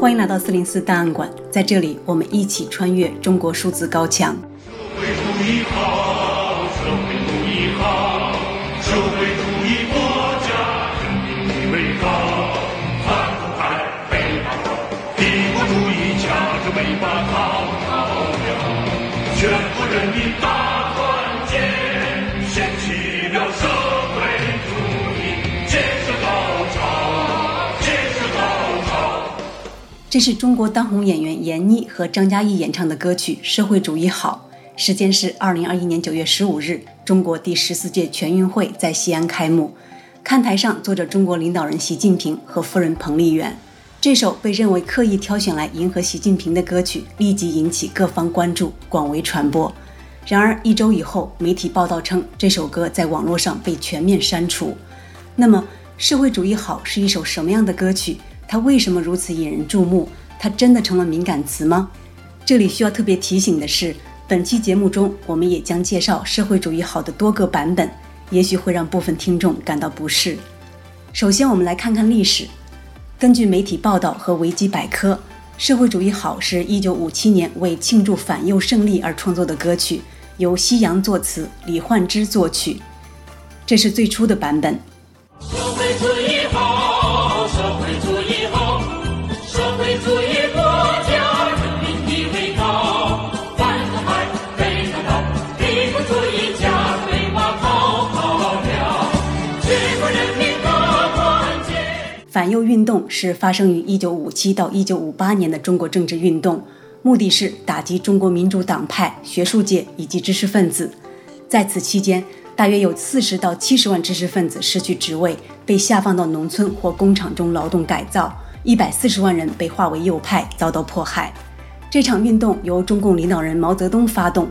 欢迎来到四零四档案馆，在这里我们一起穿越中国数字高墙。社会主义好，社会主义好，社会主义国家人民的伟大，反腐败被打倒，帝国主义夹着尾巴逃逃掉，全国人民大这是中国当红演员阎妮和张嘉译演唱的歌曲《社会主义好》。时间是二零二一年九月十五日，中国第十四届全运会在西安开幕，看台上坐着中国领导人习近平和夫人彭丽媛。这首被认为刻意挑选来迎合习近平的歌曲，立即引起各方关注，广为传播。然而一周以后，媒体报道称这首歌在网络上被全面删除。那么，社会主义好是一首什么样的歌曲？它为什么如此引人注目？它真的成了敏感词吗？这里需要特别提醒的是。本期节目中，我们也将介绍社会主义好的多个版本，也许会让部分听众感到不适。首先，我们来看看历史。根据媒体报道和维基百科，社会主义好是一九五七年为庆祝反右胜利而创作的歌曲，由西洋作词，李焕之作曲。这是最初的版本。反右运动是发生于一九五七到一九五八年的中国政治运动，目的是打击中国民主党派、学术界以及知识分子。在此期间，大约有四十到七十万知识分子失去职位，被下放到农村或工厂中劳动改造；一百四十万人被划为右派，遭到迫害。这场运动由中共领导人毛泽东发动，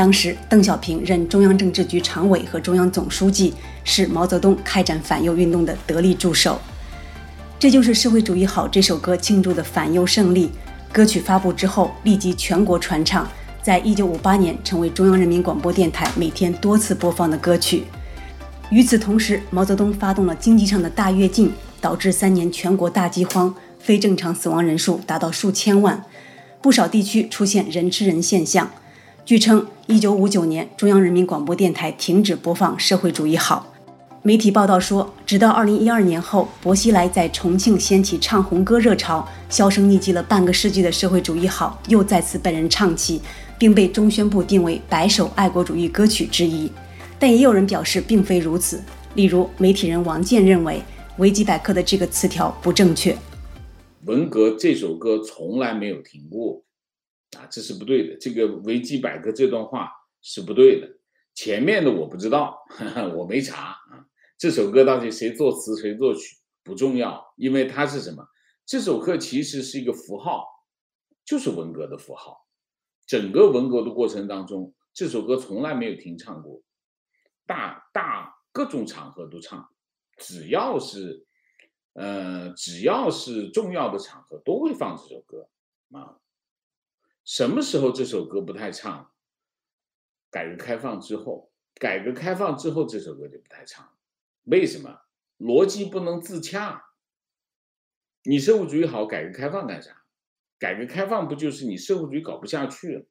当时邓小平任中央政治局常委和中央总书记，是毛泽东开展反右运动的得力助手。这就是《社会主义好》这首歌庆祝的反右胜利。歌曲发布之后，立即全国传唱，在一九五八年成为中央人民广播电台每天多次播放的歌曲。与此同时，毛泽东发动了经济上的大跃进，导致三年全国大饥荒，非正常死亡人数达到数千万，不少地区出现人吃人现象。据称，一九五九年中央人民广播电台停止播放《社会主义好》。媒体报道说，直到二零一二年后，薄熙来在重庆掀起唱红歌热潮，销声匿迹了半个世纪的社会主义好又再次被人唱起，并被中宣部定为百首爱国主义歌曲之一。但也有人表示并非如此，例如媒体人王健认为，维基百科的这个词条不正确。文革这首歌从来没有停过，这是不对的。这个维基百科这段话是不对的，前面的我不知道，呵呵，我没查啊。这首歌到底谁作词谁作曲不重要，因为它是什么？这首歌其实是一个符号，就是文革的符号。整个文革的过程当中，这首歌从来没有停唱过，大大各种场合都唱，只要是，呃，只要是重要的场合都会放这首歌啊。什么时候这首歌不太唱？改革开放之后，改革开放之后这首歌就不太唱。为什么逻辑不能自洽？你社会主义好，改革开放干啥？改革开放不就是你社会主义搞不下去了，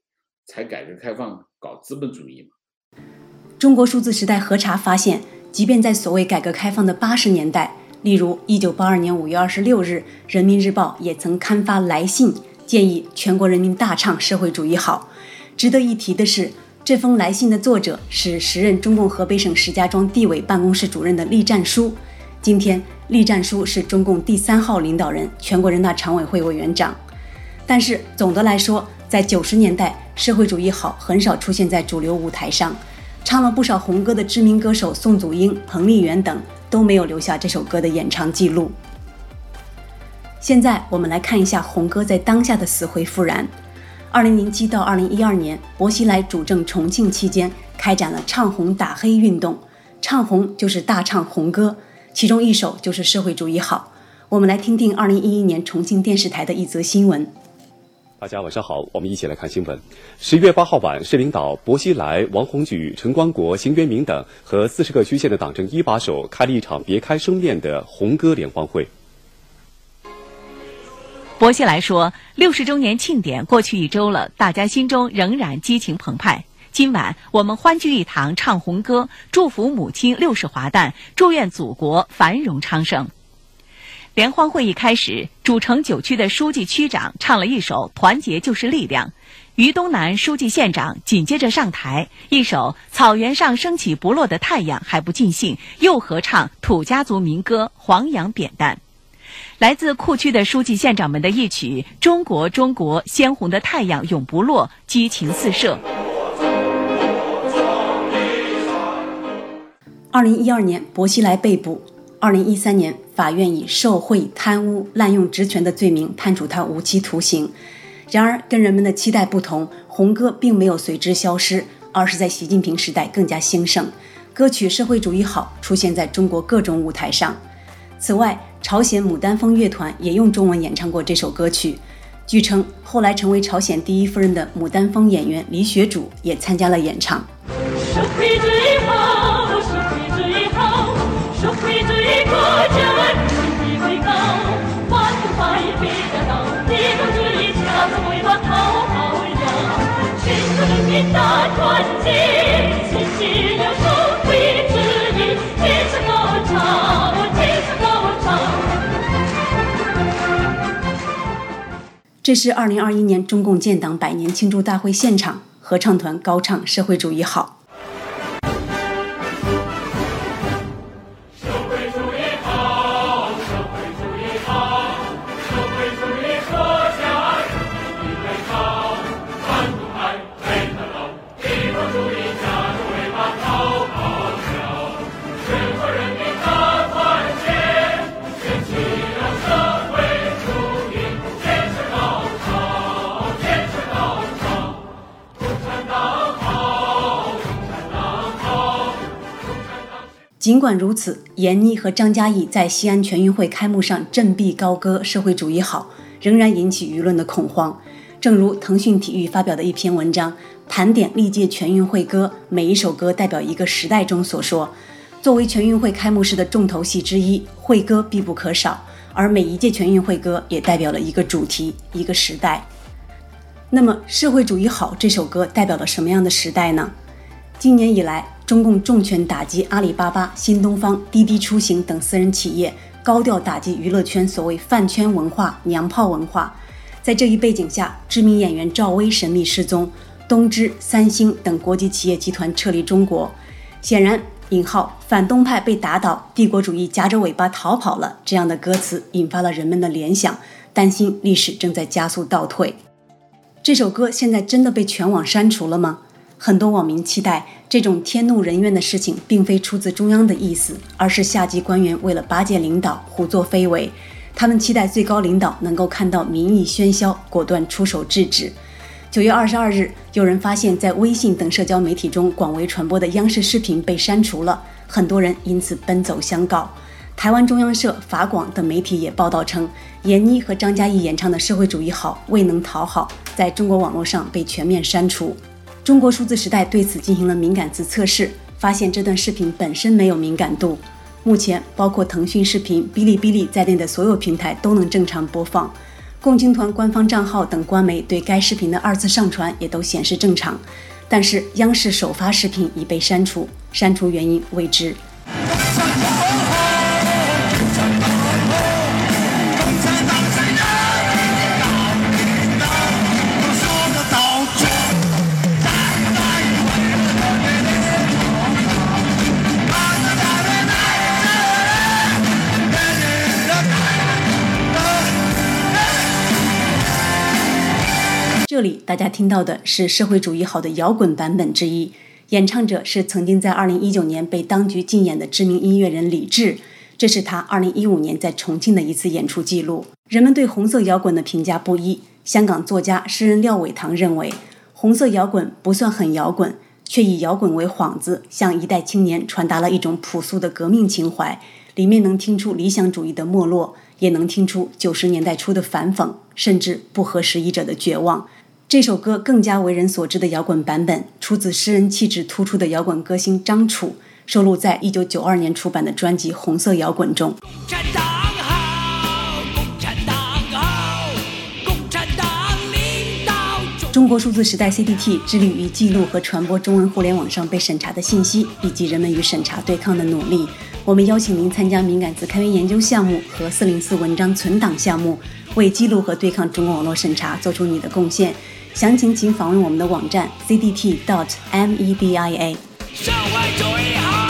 才改革开放搞资本主义吗？中国数字时代核查发现，即便在所谓改革开放的八十年代，例如一九八二年五月二十六日，《人民日报》也曾刊发来信，建议全国人民大唱社会主义好。值得一提的是。这封来信的作者是时任中共河北省石家庄地委办公室主任的栗战书。今天，栗战书是中共第三号领导人、全国人大常委会委员长。但是总的来说，在九十年代，社会主义好很少出现在主流舞台上。唱了不少红歌的知名歌手宋祖英、彭丽媛等都没有留下这首歌的演唱记录。现在我们来看一下红歌在当下的死灰复燃。二零零七到二零一二年，薄熙来主政重庆期间，开展了唱红打黑运动。唱红就是大唱红歌，其中一首就是《社会主义好》。我们来听听二零一一年重庆电视台的一则新闻。大家晚上好，我们一起来看新闻。十月八号晚，市领导薄熙来、王鸿举、陈光国、邢元明等和四十个区县的党政一把手开了一场别开生面的红歌联欢会。薄熙来说：“六十周年庆典过去一周了，大家心中仍然激情澎湃。今晚我们欢聚一堂，唱红歌，祝福母亲六十华诞，祝愿祖国繁荣昌盛。”联欢会议开始，主城九区的书记区长唱了一首《团结就是力量》，于东南书记县长紧接着上台，一首《草原上升起不落的太阳》还不尽兴，又合唱土家族民歌《黄杨扁担》。来自库区的书记县长们的一曲《中国中国鲜红的太阳永不落》，激情四射。二零一二年，薄熙来被捕。二零一三年，法院以受贿、贪污、滥用职权的罪名判处他无期徒刑。然而，跟人们的期待不同，红歌并没有随之消失，而是在习近平时代更加兴盛。歌曲《社会主义好》出现在中国各种舞台上。此外，朝鲜牡丹峰乐团也用中文演唱过这首歌曲。据称，后来成为朝鲜第一夫人的牡丹峰演员李雪主也参加了演唱。这是二零二一年中共建党百年庆祝大会现场，合唱团高唱《社会主义好》。尽管如此，闫妮和张嘉译在西安全运会开幕上振臂高歌“社会主义好”，仍然引起舆论的恐慌。正如腾讯体育发表的一篇文章盘点历届全运会歌，每一首歌代表一个时代中所说，作为全运会开幕式的重头戏之一，会歌必不可少。而每一届全运会歌也代表了一个主题、一个时代。那么，“社会主义好”这首歌代表了什么样的时代呢？今年以来，中共重拳打击阿里巴巴、新东方、滴滴出行等私人企业，高调打击娱乐圈所谓饭圈文化、娘炮文化。在这一背景下，知名演员赵薇神秘失踪，东芝、三星等国际企业集团撤离中国。显然，引号反动派被打倒，帝国主义夹着尾巴逃跑了这样的歌词，引发了人们的联想，担心历史正在加速倒退。这首歌现在真的被全网删除了吗？很多网民期待这种天怒人怨的事情，并非出自中央的意思，而是下级官员为了巴结领导胡作非为。他们期待最高领导能够看到民意喧嚣，果断出手制止。九月二十二日，有人发现，在微信等社交媒体中广为传播的央视视频被删除了，很多人因此奔走相告。台湾中央社、法广等媒体也报道称，阎妮和张嘉译演唱的《社会主义好》未能讨好，在中国网络上被全面删除。中国数字时代对此进行了敏感词测试，发现这段视频本身没有敏感度。目前，包括腾讯视频、哔哩哔哩在内的所有平台都能正常播放，共青团官方账号等官媒对该视频的二次上传也都显示正常。但是，央视首发视频已被删除，删除原因未知。这里大家听到的是《社会主义好》的摇滚版本之一，演唱者是曾经在2019年被当局禁演的知名音乐人李志，这是他2015年在重庆的一次演出记录。人们对红色摇滚的评价不一，香港作家诗人廖伟棠认为，红色摇滚不算很摇滚，却以摇滚为幌子，向一代青年传达了一种朴素的革命情怀，里面能听出理想主义的没落，也能听出九十年代初的反讽，甚至不合时宜者的绝望。这首歌更加为人所知的摇滚版本出自诗人气质突出的摇滚歌星张楚收录在一九九二年出版的专辑红色摇滚中。共产党好共产党好共产党领导中国数字时代 cdt 致力于记录和传播中文互联网上被审查的信息以及人们与审查对抗的努力。我们邀请您参加敏感词开源研究项目和四零四文章存档项目为记录和对抗中国网络审查做出你的贡献。详情请访问我们的网站 cdt dot media 上官九一